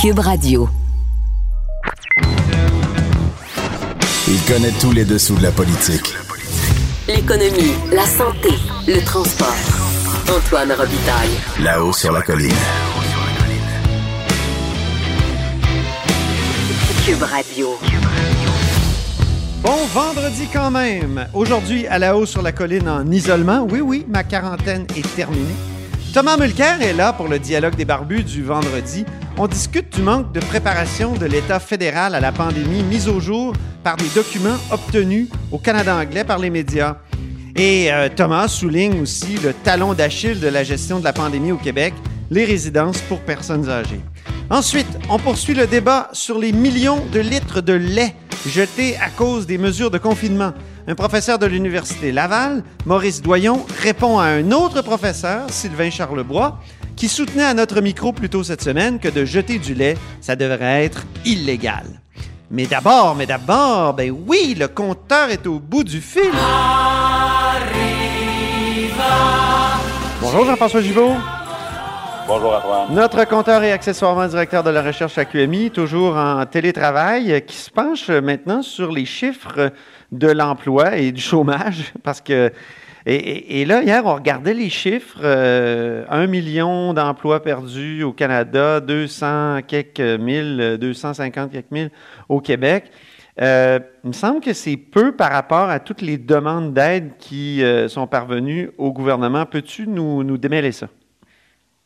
Cube Radio. Il connaît tous les dessous de la politique. L'économie, la santé, le transport. Antoine Robitaille. Là-haut sur la colline. Cube Radio. Bon vendredi quand même. Aujourd'hui, à la haut sur la colline en isolement. Oui, oui, ma quarantaine est terminée. Thomas Mulcair est là pour le dialogue des barbus du vendredi. On discute du manque de préparation de l'État fédéral à la pandémie mise au jour par des documents obtenus au Canada anglais par les médias. Et euh, Thomas souligne aussi le talon d'Achille de la gestion de la pandémie au Québec, les résidences pour personnes âgées. Ensuite, on poursuit le débat sur les millions de litres de lait jetés à cause des mesures de confinement. Un professeur de l'Université Laval, Maurice Doyon, répond à un autre professeur, Sylvain Charlebois, qui soutenait à notre micro plus tôt cette semaine que de jeter du lait, ça devrait être illégal. Mais d'abord, mais d'abord, ben oui, le compteur est au bout du fil. Bonjour Jean-François Gibault. Bonjour Antoine. Notre compteur et accessoirement directeur de la recherche à QMI, toujours en télétravail, qui se penche maintenant sur les chiffres de l'emploi et du chômage, parce que et, là, hier, on regardait les chiffres. Euh, un million d'emplois perdus au Canada, 200 quelques mille, 250 quelques mille au Québec. Euh, il me semble que c'est peu par rapport à toutes les demandes d'aide qui euh, sont parvenues au gouvernement. Peux-tu nous, nous démêler ça?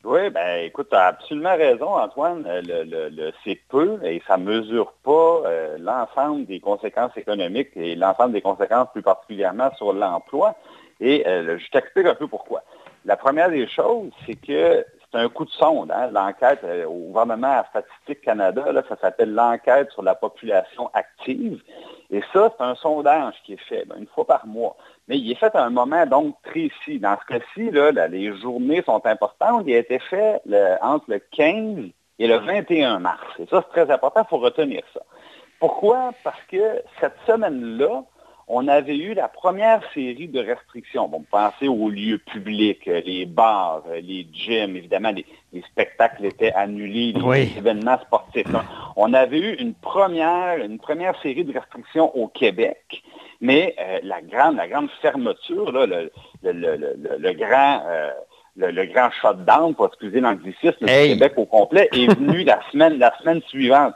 Oui, ben écoute, tu as absolument raison, Antoine. Le, c'est peu et ça ne mesure pas l'ensemble des conséquences économiques et l'ensemble des conséquences plus particulièrement sur l'emploi. Et euh, je t'explique un peu pourquoi. La première des choses, c'est que c'est un coup de sonde. Hein. L'enquête euh, au gouvernement à Statistique Canada, ça s'appelle l'enquête sur la population active. Et ça, c'est un sondage qui est fait ben, une fois par mois. Mais il est fait à un moment donc précis. Dans ce cas-ci, les journées sont importantes. Il a été fait entre le 15 et le 21 mars. Et ça, c'est très important, il faut retenir ça. Pourquoi? Parce que cette semaine-là, on avait eu la première série de restrictions. Bon, pensez aux lieux publics, euh, les bars, euh, les gyms, évidemment, les, spectacles étaient annulés, les événements sportifs. On avait eu une première, une première série de restrictions au Québec, mais euh, la, grande, la grande fermeture, le, grand... le, grand shutdown, pour excuser l'anglicisme, du Québec au complet, est venu la semaine, la semaine suivante.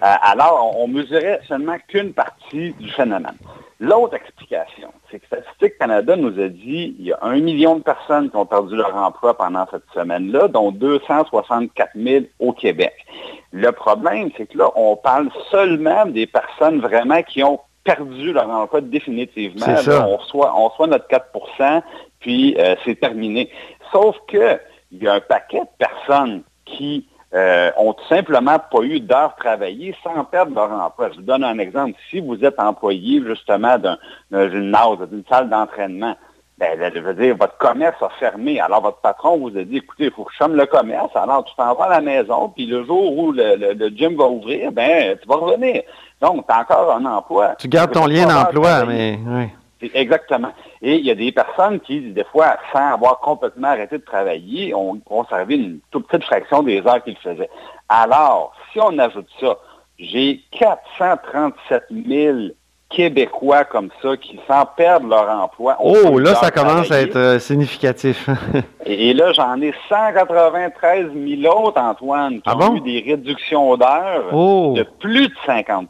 alors, on, on mesurait seulement qu'une partie du phénomène. L'autre explication, c'est que Statistique Canada nous a dit qu'il y a un million de personnes qui ont perdu leur emploi pendant cette semaine-là, dont 264 000 au Québec. Le problème, c'est que là, on parle seulement des personnes vraiment qui ont perdu leur emploi définitivement. on, reçoit, on reçoit notre 4% puis euh, c'est terminé. Sauf que il y a un paquet de personnes qui euh, ont tout simplement pas eu d'heures travaillées sans perdre leur emploi. Je vous donne un exemple. Si vous êtes employé justement d'une gymnase, d'une salle d'entraînement, ben, je veux dire, votre commerce a fermé. Alors, votre patron vous a dit, écoutez, il faut que je chôme le commerce. Alors, tu t'en vas à la maison, puis le jour où le, gym va ouvrir, ben, tu vas revenir. Donc, tu as encore un emploi. Tu gardes ton lien d'emploi, mais... Oui. Exactement. Et il y a des personnes qui, des fois, sans avoir complètement arrêté de travailler, ont conservé une toute petite fraction des heures qu'ils faisaient. Alors, si on ajoute ça, j'ai 437 000 Québécois comme ça qui s'en perdent leur emploi. Oh, là, ça commence à être euh, significatif. et, là, j'en ai 193 000 autres, Antoine, qui ah ont eu des réductions d'heures oh. de plus de 50%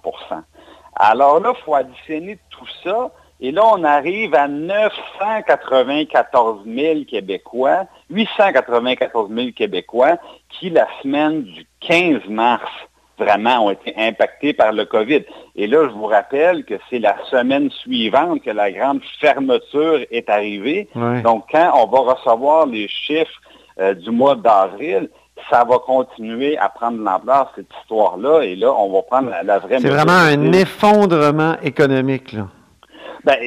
Alors là, il faut additionner tout ça. Et là, on arrive à 994 000 Québécois, 894 000 Québécois qui, la semaine du 15 mars, vraiment ont été impactés par le COVID. Et là, je vous rappelle que c'est la semaine suivante que la grande fermeture est arrivée. Donc, quand on va recevoir les chiffres euh, du mois d'avril, ça va continuer à prendre l'ampleur, cette histoire-là, et là, on va prendre la, vraie... C'est vraiment un effondrement économique, là. Ben,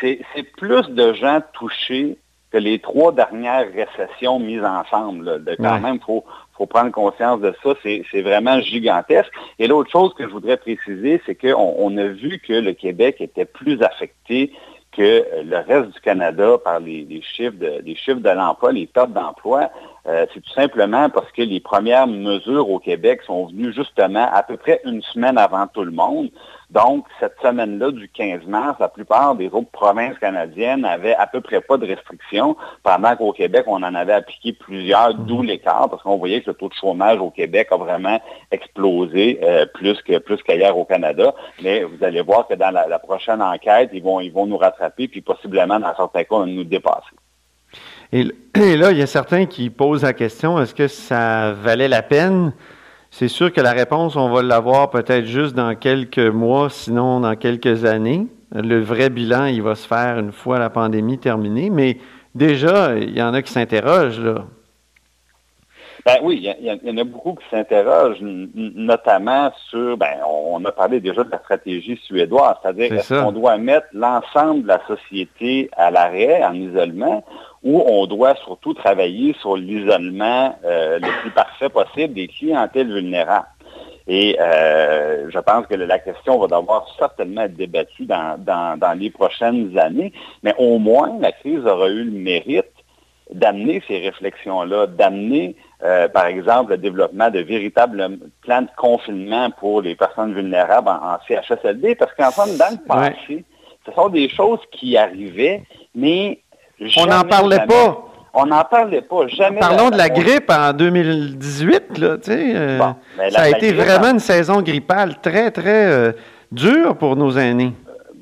c'est plus de gens touchés que les trois dernières récessions mises ensemble. De, quand même, il faut, faut prendre conscience de ça. C'est vraiment gigantesque. Et l'autre chose que je voudrais préciser, c'est qu'on on a vu que le Québec était plus affecté que le reste du Canada par les, chiffres de, chiffres de l'emploi, les pertes d'emploi, euh, c'est tout simplement parce que les premières mesures au Québec sont venues justement à peu près une semaine avant tout le monde. Donc, cette semaine-là du 15 mars, la plupart des autres provinces canadiennes avaient à peu près pas de restrictions, pendant qu'au Québec, on en avait appliqué plusieurs, d'où mhm. l'écart, parce qu'on voyait que le taux de chômage au Québec a vraiment explosé euh, plus que plus qu'ailleurs au Canada. Mais vous allez voir que dans la, prochaine enquête, ils vont, ils vont nous rattraper, puis possiblement, dans certains cas, nous dépasser. Et, et là, il y a certains qui posent la question, est-ce que ça valait la peine? C'est sûr que la réponse, on va l'avoir peut-être juste dans quelques mois, sinon dans quelques années. Le vrai bilan, il va se faire une fois la pandémie terminée, mais déjà, il y en a qui s'interrogent, là. Ben oui, il y, en a beaucoup qui s'interrogent, notamment sur, ben, on a parlé déjà de la stratégie suédoise, c'est-à-dire qu'on doit mettre l'ensemble de la société à l'arrêt, en isolement, ou on doit surtout travailler sur l'isolement euh, le plus parfait possible des clientèles vulnérables. Et euh, je pense que la question va devoir certainement être débattue dans, dans, les prochaines années, mais au moins la crise aura eu le mérite d'amener ces réflexions-là, d'amener, euh, par exemple, le développement de véritables plans de confinement pour les personnes vulnérables en, CHSLD, parce qu'en fait, dans le passé, ce sont des choses qui arrivaient, mais on n'en parlait pas. On n'en parlait pas, jamais. Parlons de la grippe en 2018, là, tu sais. Euh, ça a été vraiment une saison grippale très, très euh, dure pour nos aînés.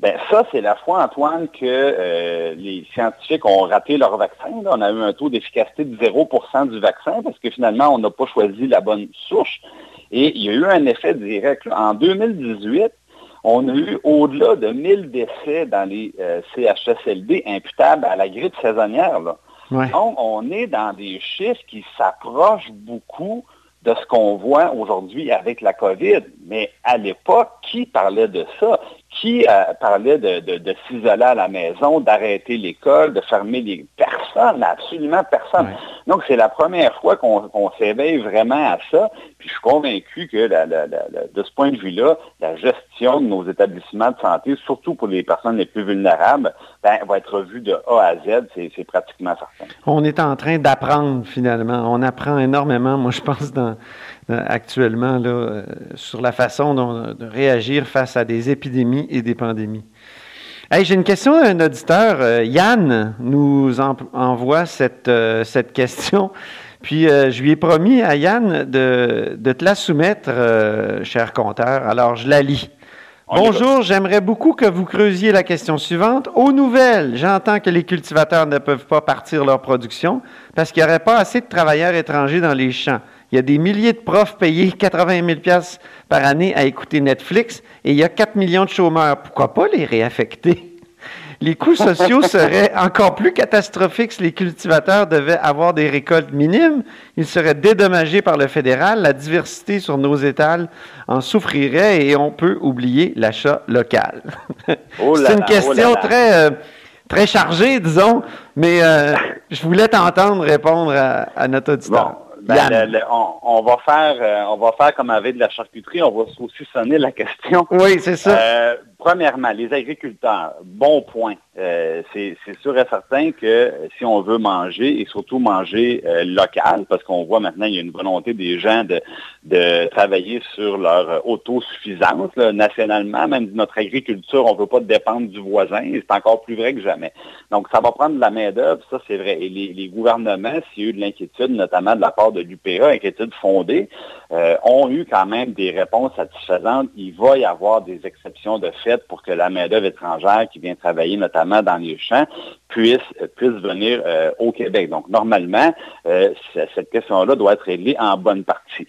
Ben ça, c'est la fois, Antoine, que euh, les scientifiques ont raté leur vaccin. On a eu un taux d'efficacité de 0% du vaccin parce que finalement, on n'a pas choisi la bonne souche. Et il y a eu un effet direct. En 2018, on a eu au-delà de 1000 décès dans les euh, CHSLD imputables à la grippe saisonnière. Donc, on est dans des chiffres qui s'approchent beaucoup de ce qu'on voit aujourd'hui avec la COVID. Mais à l'époque, qui parlait de ça? Qui euh, parlait de, s'isoler à la maison, d'arrêter l'école, de fermer les... Personne, absolument personne. Donc, c'est la première fois qu'on s'éveille vraiment à ça. Puis je suis convaincu que de ce point de vue-là, la gestion de nos établissements de santé, surtout pour les personnes les plus vulnérables, ben, va être revue de A à Z, c'est pratiquement certain. On est en train d'apprendre finalement. On apprend énormément, moi je pense, dans, actuellement là, euh, sur la façon de réagir face à des épidémies et des pandémies. J'ai une question d'un auditeur. Euh, Yann nous envoie cette, euh, cette question. Puis je lui ai promis à Yann de, de te la soumettre, cher compteur. Alors je la lis. Bonjour, j'aimerais beaucoup que vous creusiez la question suivante. Aux nouvelles, j'entends que les cultivateurs ne peuvent pas partir leur production parce qu'il n'y aurait pas assez de travailleurs étrangers dans les champs. Il y a des milliers de profs payés 80 000 par année à écouter Netflix et il y a 4 millions de chômeurs. Pourquoi pas les réaffecter? Les coûts sociaux seraient encore plus catastrophiques si les cultivateurs devaient avoir des récoltes minimes. Ils seraient dédommagés par le fédéral. La diversité sur nos étals en souffrirait et on peut oublier l'achat local. Oh C'est une oh question très, euh, très chargée, disons, mais euh, je voulais t'entendre répondre à, notre auditeur. Ben, on, va faire, euh, on va faire comme avec de la charcuterie, on va aussi sonner la question. Oui, c'est ça. Premièrement, les agriculteurs, bon point. Euh, c'est sûr et certain que si on veut manger et surtout manger euh, local, parce qu'on voit maintenant il y a une volonté des gens de, travailler sur leur autosuffisance nationalement, même notre agriculture, on ne veut pas dépendre du voisin, c'est encore plus vrai que jamais. Donc ça va prendre de la main-d'œuvre, ça c'est vrai. Et les, gouvernements, s'il y a eu de l'inquiétude, notamment de la part de l'UPA, inquiétude fondée, euh, ont eu quand même des réponses satisfaisantes. Il va y avoir des exceptions de fait pour que la main-d'œuvre étrangère qui vient travailler notamment dans les champs puisse, puisse venir euh, au Québec. Donc, normalement, euh, cette question-là doit être réglée en bonne partie.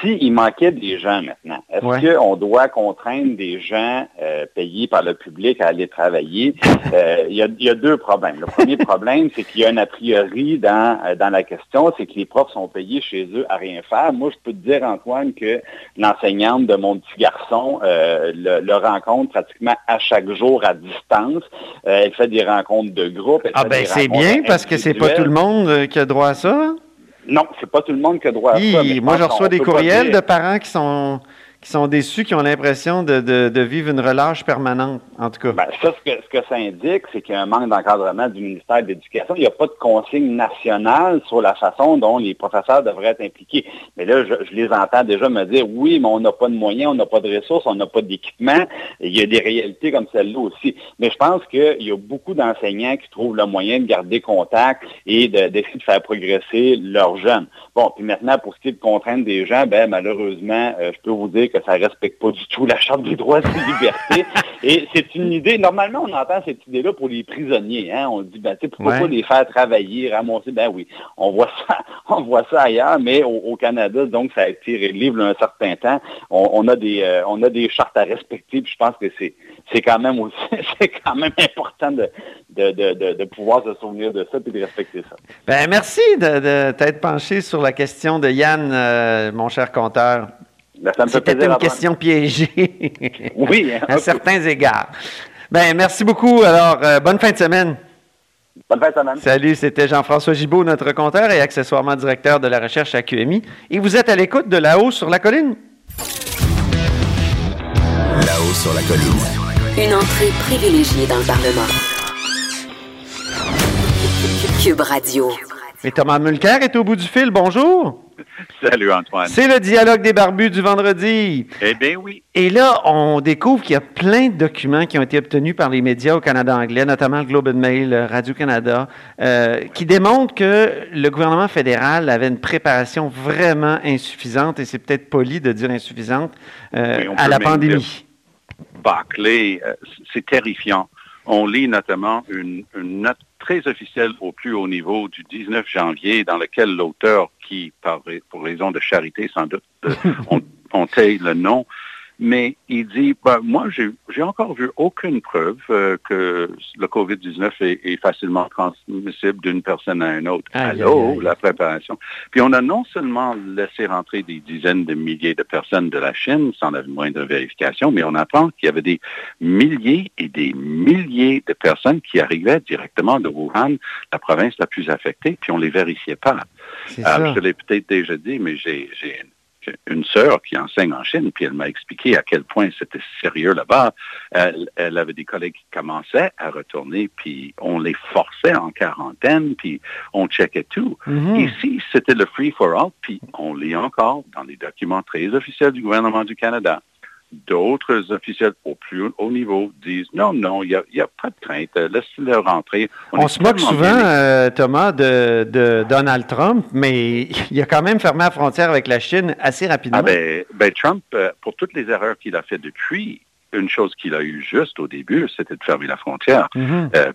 S'il manquait des gens maintenant, est-ce qu'on doit contraindre des gens euh, payés par le public à aller travailler? Il y, a, deux problèmes. Le premier problème, c'est qu'il y a un a priori dans, dans la question, c'est que les profs sont payés chez eux à rien faire. Moi, je peux te dire, Antoine, que l'enseignante de mon petit garçon le, le, rencontre pratiquement à chaque jour à distance. elle fait des rencontres de groupe. Ah ben c'est bien parce que c'est pas tout le monde euh, qui a droit à ça? Non, c'est pas tout le monde qui a droit à ça. moi, je reçois des courriels de parents qui sont qui sont déçus, qui ont l'impression de, vivre une relâche permanente, en tout cas. Ben, ça, ce que, ça indique, c'est qu'il y a un manque d'encadrement du ministère de l'Éducation. Il n'y a pas de consigne nationale sur la façon dont les professeurs devraient être impliqués. Mais là, je, les entends déjà me dire, oui, mais on n'a pas de moyens, on n'a pas de ressources, on n'a pas d'équipement. Il y a des réalités comme celle-là aussi. Mais je pense qu'il y a beaucoup d'enseignants qui trouvent le moyen de garder contact et d'essayer de, faire progresser leurs jeunes. Bon, puis maintenant, pour ce qui est de contraindre des gens, ben, malheureusement, euh, je peux vous dire que ça ne respecte pas du tout la Charte des droits et des libertés. et c'est une idée, normalement, on entend cette idée-là pour les prisonniers. Hein? On dit, ben, pourquoi pas les faire travailler, ramasser? Ben oui, on voit ça, on voit ça ailleurs, mais au, Canada, donc, ça a été il un certain temps. On, a des, euh, on a des chartes à respecter, puis je pense que c'est, c'est quand même aussi, c'est quand même important de, de, pouvoir se souvenir de ça et de respecter ça. Ben, merci de, t'être penché sur la question de Yann, euh, mon cher compteur. Ben, C'était une question piégée. oui. Hein, à certains égards. Ben, merci beaucoup. Alors, euh, bonne fin de semaine. Bonne fin de semaine. Salut, c'était Jean-François Gibault, notre compteur et accessoirement directeur de la recherche à QMI. Et vous êtes à l'écoute de là-haut sur la colline. Là-haut sur la colline. Une entrée privilégiée dans le Parlement. Cube Radio. Et Thomas Mulcair est au bout du fil. Bonjour. Salut Antoine. C'est le dialogue des barbus du vendredi. Eh bien oui. Et là, on découvre qu'il y a plein de documents qui ont été obtenus par les médias au Canada anglais, notamment le Globe and Mail, Radio-Canada, euh, qui démontrent que le gouvernement fédéral avait une préparation vraiment insuffisante, et c'est peut-être poli de dire insuffisante, euh, à la pandémie. Barclay, euh, c'est terrifiant. On lit notamment une, une note très officiel au plus haut niveau du 19 janvier, dans lequel l'auteur, qui, pour raison de charité sans doute, euh, on, on taille le nom, mais il dit, ben, moi, j'ai encore vu aucune preuve euh, que le COVID-19 est, facilement transmissible d'une personne à une autre. Allô, la préparation. Puis on a non seulement laissé rentrer des dizaines de milliers de personnes de la Chine sans la moindre vérification, mais on apprend qu'il y avait des milliers et des milliers de personnes qui arrivaient directement de Wuhan, la province la plus affectée, puis on ne les vérifiait pas. Euh, je te l'ai peut-être déjà dit, mais j'ai une une sœur qui enseigne en Chine, puis elle m'a expliqué à quel point c'était sérieux là-bas. Elle, avait des collègues qui commençaient à retourner, puis on les forçait en quarantaine, puis on checkait tout. Mhm. Ici, c'était le free for all, puis on lit encore dans les documents très officiels du gouvernement du Canada d'autres officiels au plus haut niveau disent non, non, il n'y a, pas de crainte, laisse-le rentrer. On, se moque souvent, euh, Thomas, de, Donald Trump, mais il a quand même fermé la frontière avec la Chine assez rapidement. Ah ben, ben Trump, euh, pour toutes les erreurs qu'il a faites depuis, une chose qu'il a eue juste au début, c'était de fermer la frontière. Euh,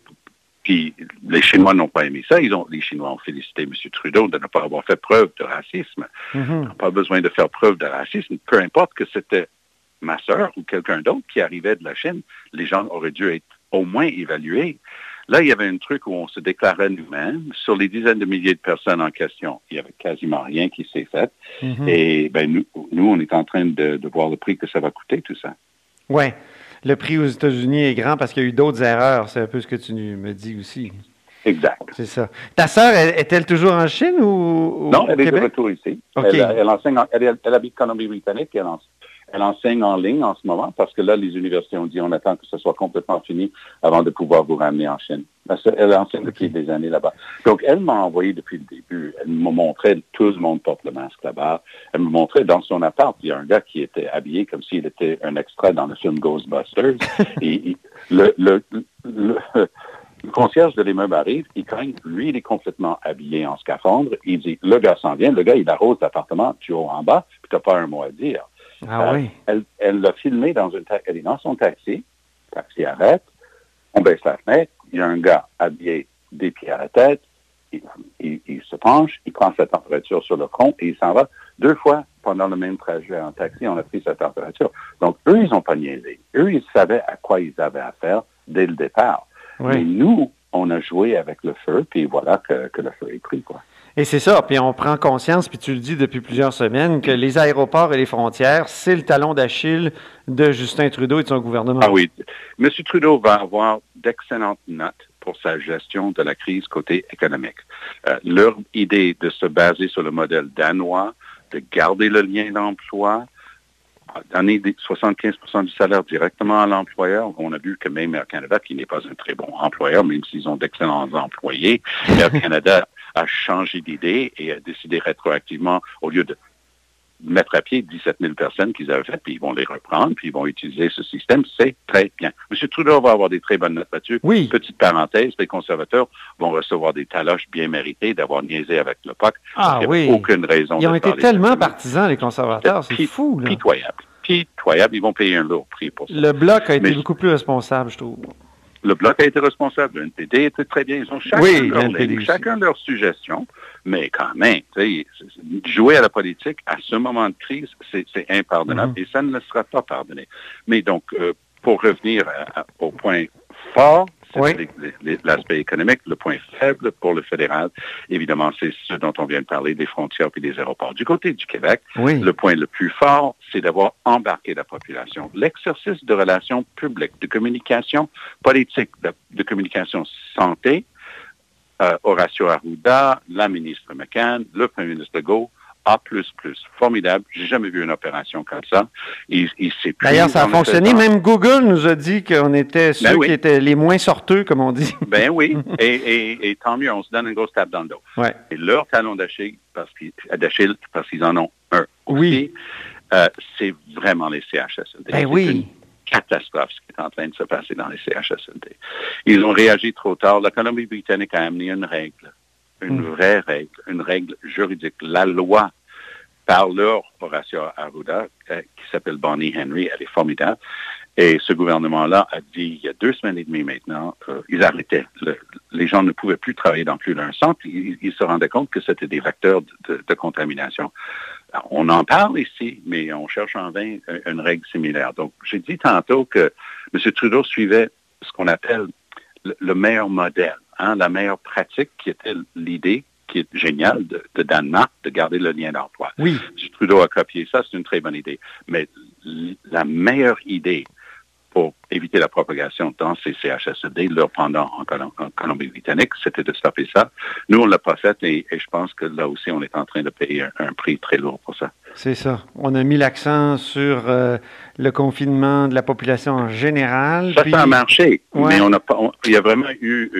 puis les Chinois n'ont pas aimé ça. Ils ont, les Chinois ont félicité M. Trudeau de ne pas avoir fait preuve de racisme. Mm-hmm. Ils n'ont pas besoin de faire preuve de racisme, peu importe que c'était ma sœur ou quelqu'un d'autre qui arrivait de la Chine, les gens auraient dû être au moins évalués. Là, il y avait un truc où on se déclarait nous-mêmes. Sur les dizaines de milliers de personnes en question, il n'y avait quasiment rien qui s'est fait. Mhm. Et ben, nous, nous, on est en train de, voir le prix que ça va coûter, tout ça. Oui. Le prix aux États-Unis est grand parce qu'il y a eu d'autres erreurs. C'est un peu ce que tu me dis aussi. Exact. C'est ça. Ta sœur, est-elle toujours en Chine ou, Non, elle est de retour ici. Elle, enseigne, elle, elle, habite Colombie-Britannique et elle, elle enseigne en ligne en ce moment parce que là, les universités ont dit on attend que ce soit complètement fini avant de pouvoir vous ramener en Chine. Elle enseigne depuis des années là-bas. Donc, elle m'a envoyé depuis le début. Elle me montrait, tout le monde porte le masque là-bas. Elle me montrait dans son appart, il y a un gars qui était habillé comme s'il était un extrait dans le film Ghostbusters. et le, le, le, concierge de l'immeuble arrive, il craint, lui, il est complètement habillé en scaphandre. Il dit, le gars s'en vient, le gars, il arrose l'appartement du haut en bas, puis t'as pas un mot à dire. Ah euh, elle, l'a filmé dans une elle est dans son taxi. taxi arrête, on baisse la fenêtre, il y a un gars habillé des pieds à la tête, il, se penche, il prend sa température sur le front et il s'en va. Deux fois pendant le même trajet en taxi, on a pris sa température. Donc, eux, ils n'ont pas niaisé. Eux, ils savaient à quoi ils avaient affaire dès le départ. Mais nous, on a joué avec le feu, puis voilà que, que le feu est pris, quoi. Et c'est ça, puis on prend conscience, puis tu le dis depuis plusieurs semaines, que les aéroports et les frontières, c'est le talon d'Achille de Justin Trudeau et de son gouvernement. Ah oui. M. Trudeau va avoir d'excellentes notes pour sa gestion de la crise côté économique. Euh, leur idée de se baser sur le modèle danois, de garder le lien d'emploi, donner 75% du salaire directement à l'employeur. On a vu que même Air Canada, qui n'est pas un très bon employeur, même s'ils ont d'excellents employés, Air Canada a changé d'idée et a décidé rétroactivement, au lieu de mettre à pied 17 000 personnes qu'ils avaient faites, puis ils vont les reprendre, puis ils vont utiliser ce système. C'est très bien. M. Trudeau va avoir des très bonnes notes là-dessus. Oui. Petite parenthèse, les conservateurs vont recevoir des taloches bien méritées d'avoir niaisé avec le POC. Ah Il oui. aucune raison Ils ont été tellement partisans, les conservateurs. C'est fou, là. Pitoyable. Pitoyable. Ils vont payer un lourd prix pour ça. Le Bloc a été beaucoup plus responsable, je trouve. Le Bloc a été responsable. Le NPD était très bien. Ils ont chacun, oui, leur, chacun leurs suggestions. Mais quand même, jouer à la politique à ce moment de crise, c'est impardonnable mm-hmm. et ça ne le sera pas pardonné. Mais donc, euh, pour revenir au point fort, c'est l'aspect économique. Le point faible pour le fédéral, évidemment, c'est ce dont on vient de parler, des frontières et des aéroports. Du côté du Québec, le point le plus fort, c'est d'avoir embarqué la population. L'exercice de relations publiques, de communication politique, de communication santé, euh, Horacio Arruda, la ministre McCann, le premier ministre Legault, A++. Formidable. J'ai jamais vu une opération comme ça. Il, il D'ailleurs, ça a fonctionné. Même Google nous a dit qu'on était ceux ben qui étaient les moins sorteux, comme on dit. Ben oui. et, et, tant mieux, on se donne une grosse tape dans le dos. Ouais. Et leur talon d'Achille, parce qu'ils, parce qu'ils en ont un aussi, oui. euh, c'est vraiment les CHSLD. Ben oui catastrophe ce qui est en train de se passer dans les CHSLD. Ils ont réagi trop tard. La Colombie-Britannique a amené une règle, une hmm. vraie règle, une règle juridique. La loi par leur Horacio Arruda, euh, qui s'appelle Bonnie Henry, elle est formidable. Et ce gouvernement-là a dit, il y a deux semaines et demie maintenant, euh, ils arrêtaient. les gens ne pouvaient plus travailler dans plus d'un centre. Ils, se rendaient compte que c'était des facteurs de contamination on en parle ici, mais on cherche en vain une règle similaire. Donc, j'ai dit tantôt que M. Trudeau suivait ce qu'on appelle le, meilleur modèle, hein, la meilleure pratique qui était l'idée qui est géniale de, Danemark de garder le lien d'emploi. Oui. M. Trudeau a copié ça, c'est une très bonne idée. Mais la meilleure idée pour éviter la propagation dans ces CHSLD, leur pendant en, Colombie-Britannique, c'était de stopper ça. Nous, on ne l'a pas fait et, je pense que là aussi, on est en train de payer un, prix très lourd pour ça. C'est ça. On a mis l'accent sur euh, le confinement de la population en général. Ça, ça a marché, mais on a pas, il y a vraiment eu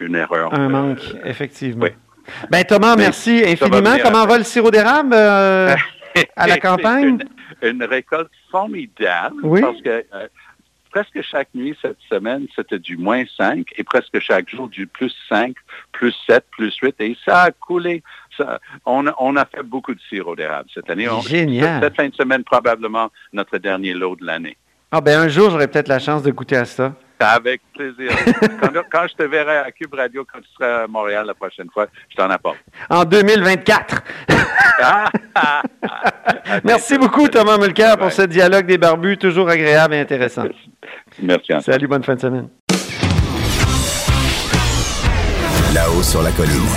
une, erreur. Un manque, effectivement. Oui. Ben Thomas, merci infiniment. Comment va le sirop d'érable euh, à la campagne? Une, récolte formidable oui? parce que euh, presque chaque nuit cette semaine, c'était du moins 5 et presque chaque jour du plus 5, plus 7, plus 8 et ça a coulé. Ça, on, a, on a fait beaucoup de sirop d'érable cette année. Génial. Cette fin de semaine, probablement notre dernier lot de l'année. Ah ben un jour, j'aurai peut-être la chance de goûter à ça. Avec plaisir. quand, je te verrai à Cube Radio, quand tu seras à Montréal la prochaine fois, je t'en apporte. En 2024. Merci beaucoup, Thomas Mulcair, pour ce dialogue des barbus, toujours agréable et intéressant. Merci. Salut, bonne fin de semaine. Là-haut sur la colline.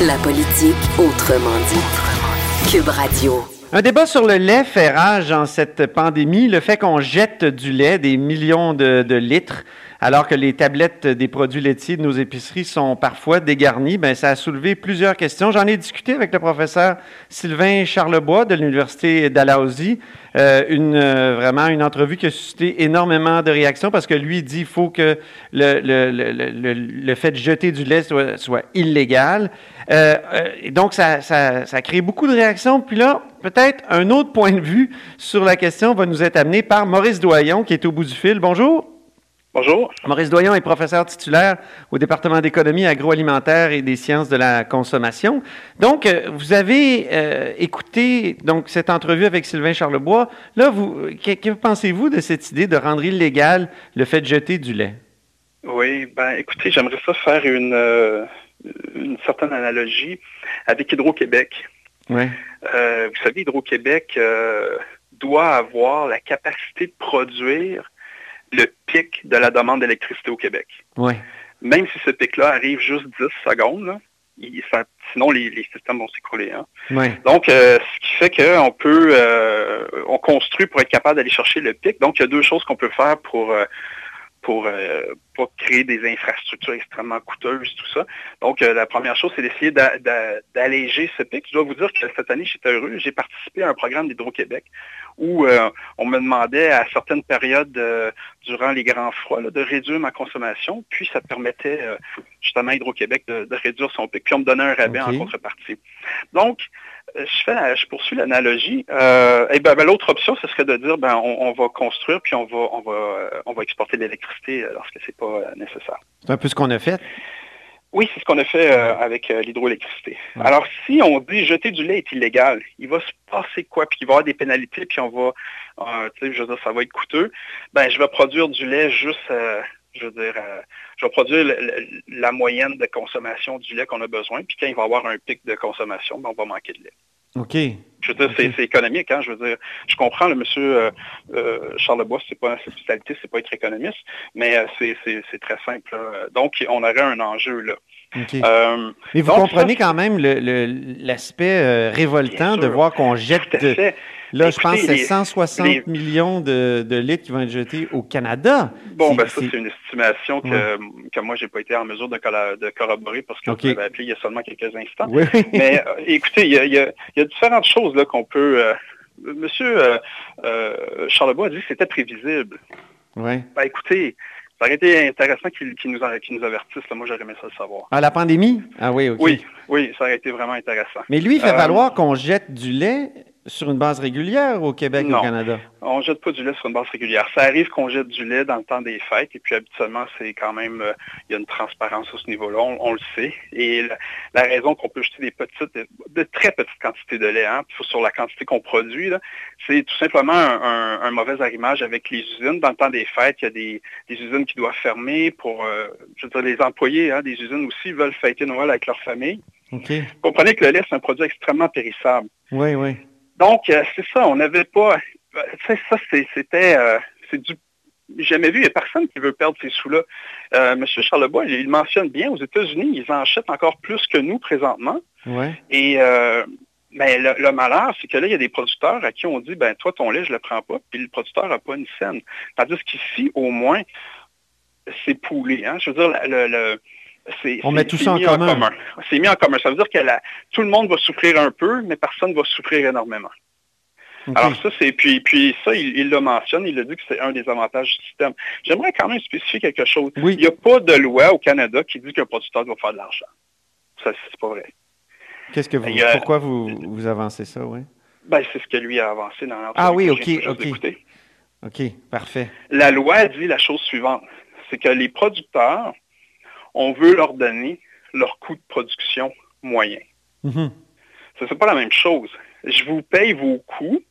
La politique autrement dit. Cube Radio. Un débat sur le lait fait rage en cette pandémie. Le fait qu'on jette du lait, des millions de, litres, alors que les tablettes des produits laitiers de nos épiceries sont parfois dégarnies, ben, ça a soulevé plusieurs questions. J'en ai discuté avec le professeur Sylvain Charlebois de l'Université d'Alhousie. Euh, une, euh, vraiment une entrevue qui a suscité énormément de réactions parce que lui dit qu'il faut que le, le, le, le, fait de jeter du lait soit, illégal. Euh, euh donc, ça, ça, ça a créé beaucoup de réactions. Puis là, peut-être un autre point de vue sur la question va nous être amené par Maurice Doyon, qui est au bout du fil. Bonjour. Bonjour. Maurice Doyon est professeur titulaire au département d'économie agroalimentaire et des sciences de la consommation. Donc, euh, vous avez euh, écouté donc cette entrevue avec Sylvain Charlebois. Là, vous, que, pensez-vous de cette idée de rendre illégal le fait de jeter du lait? Oui, ben écoutez, j'aimerais ça faire une, euh, une certaine analogie avec Hydro-Québec. Ouais. vous savez, Hydro-Québec doit avoir la capacité de produire le pic de la demande d'électricité au Québec. Même si ce pic-là arrive juste 10 secondes, sinon les, systèmes vont s'écrouler. Hein. Donc, euh, ce qui fait qu'on peut, euh, on construit pour être capable d'aller chercher le pic. Donc, il y a deux choses qu'on peut faire pour, euh, pour euh, pas créer des infrastructures extrêmement coûteuses, tout ça. Donc, euh, la première chose, c'est d'essayer d'alléger ce pic. Je dois vous dire que cette année, j'étais heureux. J'ai participé à un programme d'Hydro-Québec où euh, on me demandait à certaines périodes durant les grands froids de réduire ma consommation. Puis, ça permettait justement à Hydro-Québec de, réduire son pic. Puis, on me donnait un rabais en contrepartie. Donc, je, fais, je poursuis l'analogie. Euh, et ben, ben, l'autre option, ce serait de dire ben on, va construire puis on va on va euh, on va exporter de l'électricité lorsque c'est pas euh, nécessaire. C'est un peu ce qu'on a fait? Oui, c'est ce qu'on a fait avec l'hydroélectricité. Alors, si on dit jeter du lait est illégal, il va se passer quoi? Puis il va y avoir des pénalités, puis on va, tu sais, je veux dire, ça va être coûteux. Ben, je vais produire du lait juste je veux dire, euh, vais produire la moyenne de consommation du lait qu'on a besoin, puis quand il va y avoir un pic de consommation, ben, on va manquer de lait. OK. Je veux dire, c'est économique, hein, je veux dire, je comprends le monsieur euh, euh, Charles Lebois, c'est pas sa spécialité, c'est pas être économiste, mais c'est très simple. Donc, on aurait un enjeu là. mais vous comprenez quand même l'aspect révoltant de voir qu'on jette de, Là, je pense que c'est 160 millions de, litres qui vont être jetés au Canada. Bon, ben ça, c'est une estimation que, que moi, je n'ai pas été en mesure de, corroborer parce que vous m'avez appelé il y a seulement quelques instants. Mais euh, écoutez, il y, a, différentes choses qu'on peut... Euh, monsieur euh, Charlebois a dit que c'était prévisible. Oui. Ben, écoutez, ça aurait été intéressant qu'il nous, nous avertisse. Moi, j'aurais aimé ça le savoir. Ah, la pandémie? Ah oui, OK. Oui, oui, ça aurait été vraiment intéressant. Mais lui, il fait valoir qu'on jette du lait sur une base régulière au Québec et au Canada? on ne jette pas du lait sur une base régulière. Ça arrive qu'on jette du lait dans le temps des fêtes, et puis habituellement, c'est quand même, euh, il y a une transparence à ce niveau-là, on, le sait. Et la, raison qu'on peut jeter des petites, de, très petites quantités de lait, hein, sur la quantité qu'on produit, c'est tout simplement un, mauvais arrimage avec les usines. Dans le temps des fêtes, il y a des, usines qui doivent fermer pour, euh, je veux dire, les employés hein, des usines aussi veulent fêter Noël avec leur famille. Vous comprenez que le lait, c'est un produit extrêmement périssable. Oui, oui. Donc, euh, c'est ça, on n'avait pas... Ça, c'était... Euh, c'est du jamais vu, il n'y a personne qui veut perdre ces sous-là. Euh, M. Charlebois, il mentionne bien, aux États-Unis, ils en achètent encore plus que nous présentement. Ouais. Et euh, ben, le, malheur, c'est que là, il y a des producteurs à qui on dit, ben toi, ton lait, je ne le prends pas, puis le producteur n'a pas une scène. Tandis qu'ici, au moins, c'est poulé. Hein? Je veux dire, le, on met tout ça en commun. C'est mis en commun. Ça veut dire que tout le monde va souffrir un peu, mais personne ne va souffrir énormément. Alors ça, c'est puis, puis ça, il, le mentionne, il a dit que c'est un des avantages du système. J'aimerais quand même spécifier quelque chose. Il n'y a pas de loi au Canada qui dit qu'un producteur doit faire de l'argent. Ça, c'est pas vrai. Qu'est-ce que vous pourquoi vous, vous avancez ça, oui? Ben, c'est ce que lui a avancé dans Ah oui, ok, ok. OK, parfait. La loi dit la chose suivante. C'est que les producteurs on veut leur donner leur coût de production moyen. Mm-hmm. Ce n'est pas la même chose. Je vous paye vos coûts,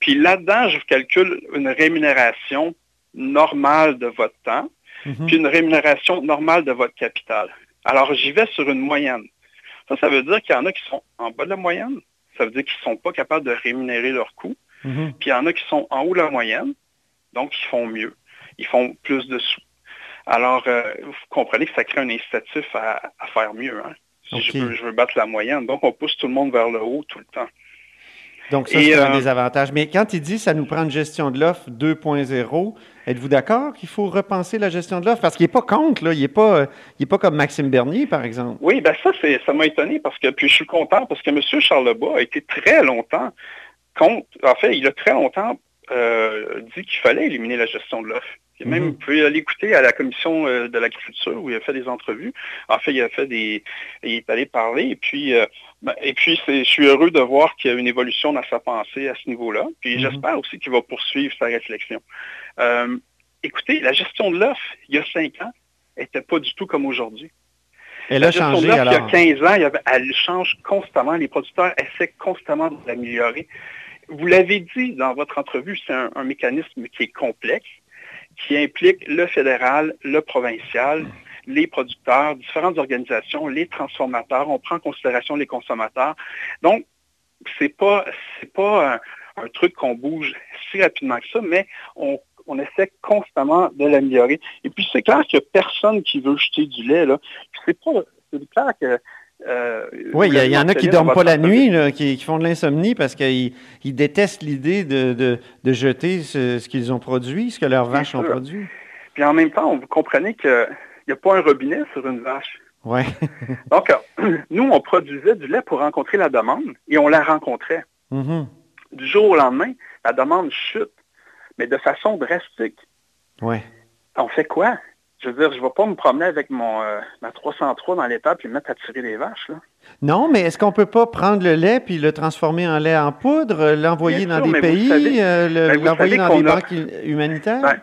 puis là-dedans, je vous calcule une rémunération normale de votre temps, mm-hmm. puis une rémunération normale de votre capital. Alors, j'y vais sur une moyenne. Ça, ça veut dire qu'il y en a qui sont en bas de la moyenne. Ça veut dire qu'ils ne sont pas capables de rémunérer leurs coûts. Mm-hmm. Puis il y en a qui sont en haut de la moyenne, donc ils font mieux. Ils font plus de sous. Alors, euh, vous comprenez que ça crée un incitatif à, faire mieux. Hein? Si je, veux, battre la moyenne. Donc, on pousse tout le monde vers le haut tout le temps. Donc, ça, c'est un euh, des avantages. Mais quand il dit que ça nous prend une gestion de l'offre 2.0, êtes-vous d'accord qu'il faut repenser la gestion de l'offre? Parce qu'il n'est pas contre, là. Il n'est pas, pas comme Maxime Bernier, par exemple. Oui, ben ça, ça m'a étonné parce que, puis je suis content parce que M. Charlebois a été très longtemps contre, en fait, il a très longtemps euh, dit qu'il fallait éliminer la gestion de l'offre. Même, mhm. vous pouvez aller écouter à la commission euh, de l'agriculture où il a fait des entrevues. En fait, il a fait des. Il est allé parler. Et puis, euh, ben, et puis je suis heureux de voir qu'il y a une évolution dans sa pensée à ce niveau-là. Puis mhm. j'espère aussi qu'il va poursuivre sa réflexion. Euh, écoutez, la gestion de l'offre, il y a cinq ans, n'était pas du tout comme aujourd'hui. Elle a changé alors. Il y a 15 ans, elle change constamment. Les producteurs essaient constamment de l'améliorer. Vous l'avez dit dans votre entrevue, c'est un, mécanisme qui est complexe, qui implique le fédéral, le provincial, les producteurs, différentes organisations, les transformateurs. On prend en considération les consommateurs. Donc, c'est pas, pas un, truc qu'on bouge si rapidement que ça, mais on, essaie constamment de l'améliorer. Et puis, c'est clair qu'il n'y a personne qui veut jeter du lait. Là. C'est c'est clair que euh, oui, il y, en a qui ne dorment pas la nuit, qui, font de l'insomnie parce qu'ils détestent l'idée de, jeter ce, qu'ils ont produit, ce que leurs vaches ont produit. Puis en même temps, vous comprenez qu'il n'y a pas un robinet sur une vache. Oui. Donc, euh, nous, on produisait du lait pour rencontrer la demande et on la rencontrait. Mm-hmm. Du jour au lendemain, la demande chute, mais de façon drastique. Oui. On fait quoi? Je veux dire, je ne vais pas me promener avec mon, euh, ma 303 dans l'étable et me mettre à tirer des vaches. Là. Non, mais est-ce qu'on ne peut pas prendre le lait puis le transformer en lait en poudre, l'envoyer dans des pays, euh, l'envoyer dans des banques humanitaires? Ben,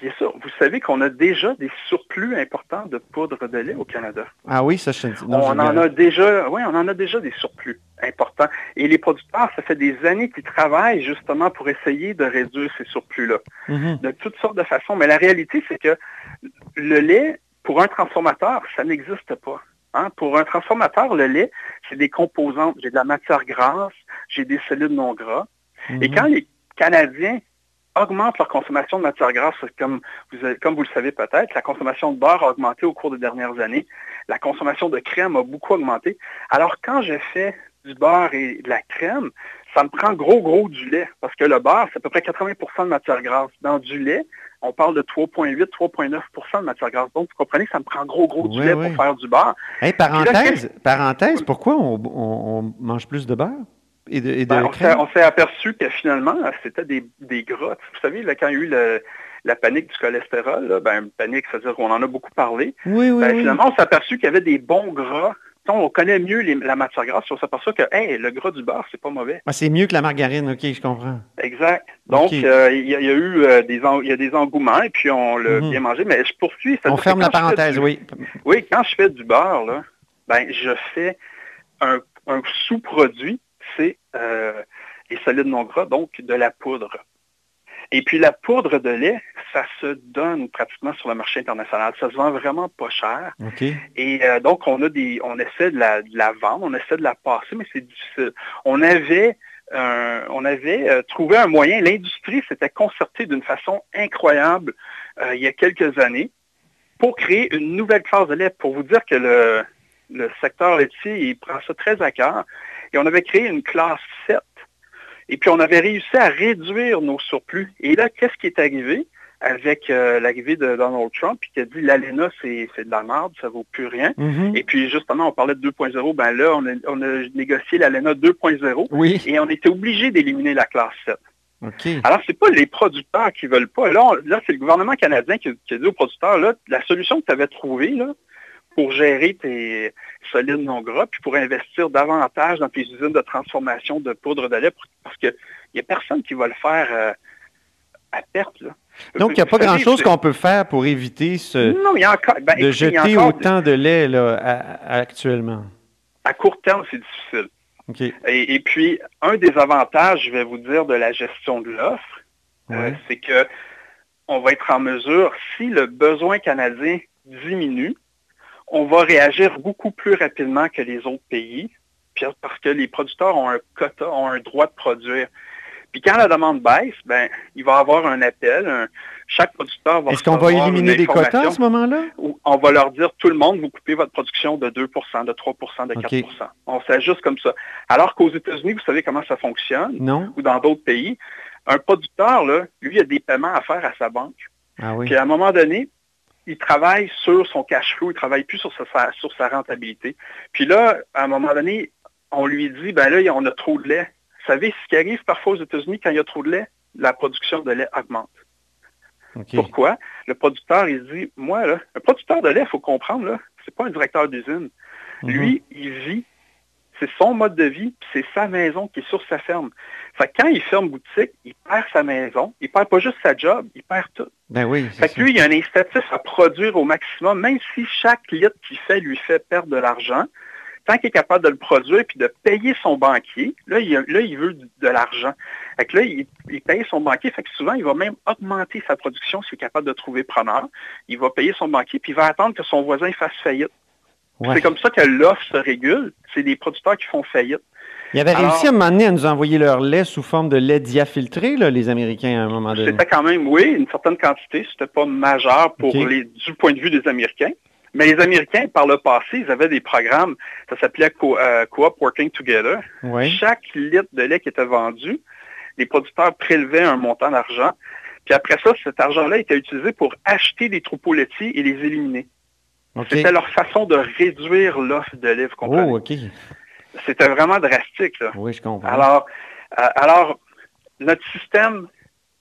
Bien sûr. Vous savez qu'on a déjà des surplus importants de poudre de lait au Canada. Ah oui, ça je On en a déjà, oui, on en a déjà des surplus importants. Et les producteurs, ça fait des années qu'ils travaillent justement pour essayer de réduire ces surplus-là. Mm-hmm. De toutes sortes de façons. Mais la réalité, c'est que le lait, pour un transformateur, ça n'existe pas. Hein. Pour un transformateur, le lait, c'est des composantes. J'ai de la matière grasse, j'ai des cellules non gras. Et mm-hmm. quand les Canadiens augmentent leur consommation de matières grasses, comme vous, comme vous le savez peut-être. La consommation de beurre a augmenté au cours des dernières années. La consommation de crème a beaucoup augmenté. Alors, quand je fais du beurre et de la crème, ça me prend gros, gros du lait. Parce que le beurre, c'est à peu près 80% de matière grasse. Dans du lait, on parle de 3,8, 3,9% de matière grasse. Donc, vous comprenez, ça me prend gros, gros du lait pour faire du beurre. parenthèse, parenthèse, pourquoi on mange plus de beurre? Ben, on s'est aperçu que finalement, c'était des, des grottes. Vous savez, quand il y a eu la panique du cholestérol, ben, panique, c'est-à-dire qu'on en a beaucoup parlé. Oui, oui, ben, Finalement, on s'est aperçu qu'il y avait des bons gras. On connaît mieux la matière grasse, on s'aperçoit que le gras du beurre, c'est pas mauvais. Ah, c'est mieux que la margarine, ok, je comprends. Exact. Donc, euh, il y, a eu euh, des, y a des engouements et puis on l'a mhm. bien mangé. Mais je poursuis. On ferme la parenthèse, oui. Oui, quand je fais du beurre, là, ben, je fais un sous-produit euh, les solides non gras, donc de la poudre. Et puis la poudre de lait, ça se donne pratiquement sur le marché international. Ça se vend vraiment pas cher. Et euh, donc on a des, on essaie de la, vendre, on essaie de la passer, mais c'est difficile. On avait, euh, on avait trouvé un moyen. L'industrie s'était concertée d'une façon incroyable il y a quelques années pour créer une nouvelle classe de lait. Pour vous dire que le, le secteur laitier, il prend ça très à cœur. Et on avait créé une classe 7. Et puis on avait réussi à réduire nos surplus. Et là, qu'est-ce qui est arrivé avec euh, l'arrivée de Donald Trump, qui a dit l'ALENA, c'est de la merde, ça vaut plus rien. Mm-hmm. Et puis justement, on parlait de 2.0, ben là, on a, négocié l'ALENA 2.0 oui. et on était obligé d'éliminer la classe 7. Alors, ce n'est pas les producteurs qui ne veulent pas. Là, là c'est le gouvernement canadien qui, qui, a dit aux producteurs, là, la solution que tu avais trouvée, là, pour gérer tes solides non gras, puis pour investir davantage dans tes usines de transformation de poudre de lait, parce qu'il n'y a personne qui va le faire euh, à perte. Donc, il n'y a pas grand-chose qu'on peut faire pour éviter ce, ben, de jeter autant de lait actuellement. À court terme, c'est difficile. Et, puis, un des avantages, je vais vous dire, de la gestion de l'offre, euh, c'est que on va être en mesure, si le besoin canadien diminue, on va réagir beaucoup plus rapidement que les autres pays, parce que les producteurs ont un quota, ont un droit de produire. Puis quand la demande baisse, ben, il va y avoir un appel. chaque producteur va Est-ce qu'on va éliminer des quotas à ce moment-là? On va leur dire, tout le monde, vous coupez votre production de 2% de 3% de 4% On s'ajuste comme ça. Alors qu'aux États-Unis, vous savez comment ça fonctionne? Non. Ou dans d'autres pays. Un producteur, là, lui, a des paiements à faire à sa banque. Ah oui. Puis à un moment donné, il travaille sur son cash flow, il ne travaille plus sur sa, sur sa rentabilité. Puis là, à un moment donné, on lui dit, ben là, on a trop de lait. Vous savez, ce qui arrive parfois aux États-Unis, quand il y a trop de lait, la production de lait augmente. Pourquoi? Le producteur, il dit, moi, là, un producteur de lait, il faut comprendre, là, c'est pas un directeur d'usine. Mhm. Lui, il vit c'est son mode de vie, c'est sa maison qui est sur sa ferme. Fait quand il ferme boutique, il perd sa maison, il perd pas juste sa job, il perd tout. Ben oui. Fait que lui, il a un incitatif à produire au maximum, même si chaque litre qu'il fait lui fait perdre de l'argent. Tant qu'il est capable de le produire puis de payer son banquier, là, il, là, il veut de l'argent. Fait que là, il, paye son banquier. Fait que souvent, il va même augmenter sa production s'il est capable de trouver preneur. Il va payer son banquier puis il va attendre que son voisin fasse faillite. C'est comme ça que l'offre se régule. C'est des producteurs qui font faillite. Ils avaient réussi à m'amener à nous envoyer leur lait sous forme de lait diafiltré, là, les Américains, à un moment donné. C'était quand même, oui, une certaine quantité. C'était pas majeur pour les, du point de vue des Américains. Mais les Américains, par le passé, ils avaient des programmes, ça s'appelait euh, Co-op Working Together. Chaque litre de lait qui était vendu, les producteurs prélevaient un montant d'argent. Puis après ça, cet argent-là était utilisé pour acheter des troupeaux laitiers et les éliminer. C'était leur façon de réduire l'offre de lait, vous Oh, OK. C'était vraiment drastique. Là. Oui, je comprends. Alors, euh, alors notre système,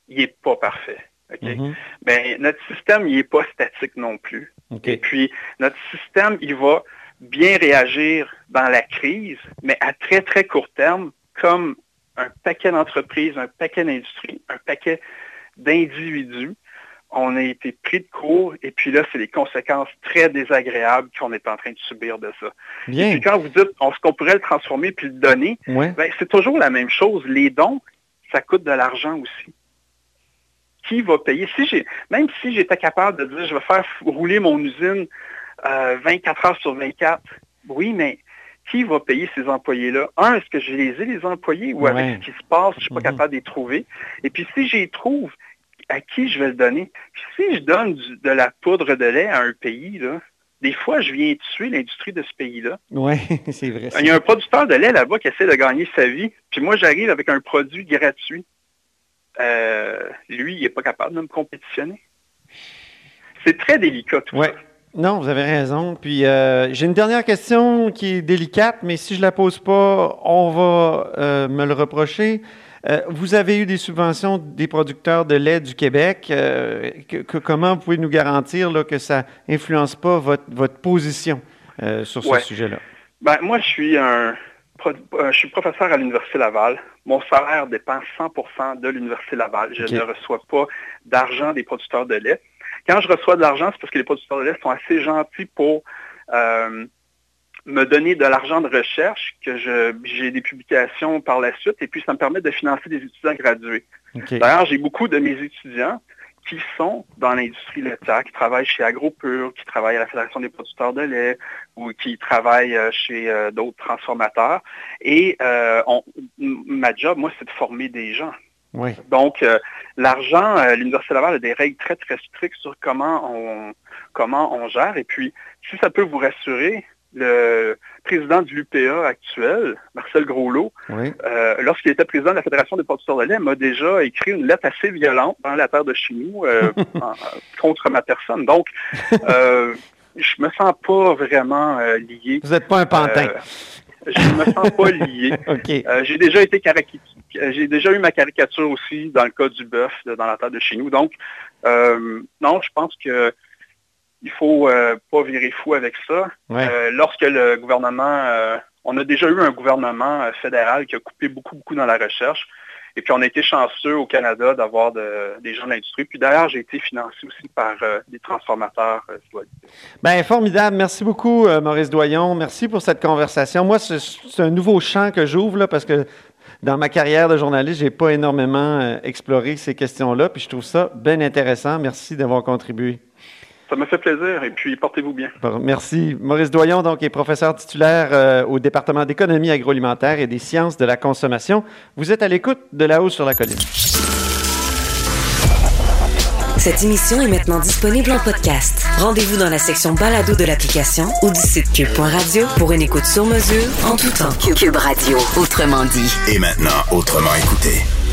il n'est pas parfait. Mais mm-hmm. ben, notre système, il n'est pas statique non plus. Et puis, notre système, il va bien réagir dans la crise, mais à très, très court terme, comme un paquet d'entreprises, un paquet d'industries, un paquet d'individus on a été pris de court et puis là, c'est les conséquences très désagréables qu'on est en train de subir de ça. Et puis quand vous dites ce qu'on pourrait le transformer puis le donner, ben, c'est toujours la même chose. Les dons, ça coûte de l'argent aussi. Qui va payer? Si j'ai, même si j'étais capable de dire je vais faire rouler mon usine 24 euh, heures sur 24, oui, mais qui va payer ces employés-là? Un, est-ce que je les ai, les employés, ou avec ce qui se passe, je ne suis pas mm-hmm. capable de les trouver? Et puis si j'y trouve, à qui je vais le donner. si je donne de la poudre de lait à un pays, là, des fois, je viens tuer l'industrie de ce pays-là. Oui, c'est vrai. Il y a un producteur de lait là-bas qui essaie de gagner sa vie, puis moi, j'arrive avec un produit gratuit. Euh, lui, il n'est pas capable de me compétitionner. C'est très délicat tout ouais. Non, vous avez raison. Puis euh, j'ai une dernière question qui est délicate, mais si je la pose pas, on va euh, me le reprocher. Euh, vous avez eu des subventions des producteurs de lait du Québec. Euh, comment vous pouvez nous garantir que ça n'influence pas votre, position euh, sur ce sujet-là? Ben, moi, je suis un je suis professeur à l'Université Laval. Mon salaire dépend 100% de l'Université Laval. Je ne reçois pas d'argent des producteurs de lait. Quand je reçois de l'argent, c'est parce que les producteurs de lait sont assez gentils pour me donner de l'argent de recherche, que j'ai des publications par la suite, et puis ça me permet de financer des étudiants gradués. D'ailleurs, j'ai beaucoup de mes étudiants qui sont dans l'industrie laitière, qui travaillent chez AgroPure, qui travaillent à la Fédération des producteurs de lait ou qui travaillent euh, chez euh, d'autres transformateurs. Et euh, ma job, moi, c'est de former des gens. Donc, l'argent, l'Université Laval a des règles très, très strictes sur comment on, comment on gère. Et puis, si ça peut vous rassurer, le président du UPA actuel, Marcel Groslot, euh, lorsqu'il était président de la Fédération des producteurs de lait, m'a déjà écrit une lettre assez violente dans la terre de chez nous euh, contre ma personne. Donc, euh, je me sens pas vraiment lié. Vous n'êtes pas un pantin. je ne me sens pas lié. j'ai déjà été j'ai déjà eu ma caricature aussi dans le cas du bœuf dans la terre de chez nous. Donc, non, je pense que il faut euh, pas virer fou avec ça. Euh, lorsque le gouvernement, euh, on a déjà eu un gouvernement fédéral qui a coupé beaucoup, beaucoup dans la recherche. Et puis, on a été chanceux au Canada d'avoir des gens de l'industrie. Puis d'ailleurs, j'ai été financé aussi par des transformateurs. Bien, formidable. Merci beaucoup, Maurice Doyon. Merci pour cette conversation. Moi, c'est un nouveau champ que j'ouvre parce que dans ma carrière de journaliste, je n'ai pas énormément exploré ces questions-là. Puis je trouve ça bien intéressant. Merci d'avoir contribué. Ça me fait plaisir et puis portez-vous bien. Merci. Maurice Doyon, donc, est professeur titulaire euh, au département d'économie agroalimentaire et des sciences de la consommation. Vous êtes à l'écoute de La Hausse sur la Colline. Cette émission est maintenant disponible en podcast. Rendez-vous dans la section balado de l'application ou du site cube.radio pour une écoute sur mesure en tout temps. Cube Radio, autrement dit. Et maintenant, autrement écouté.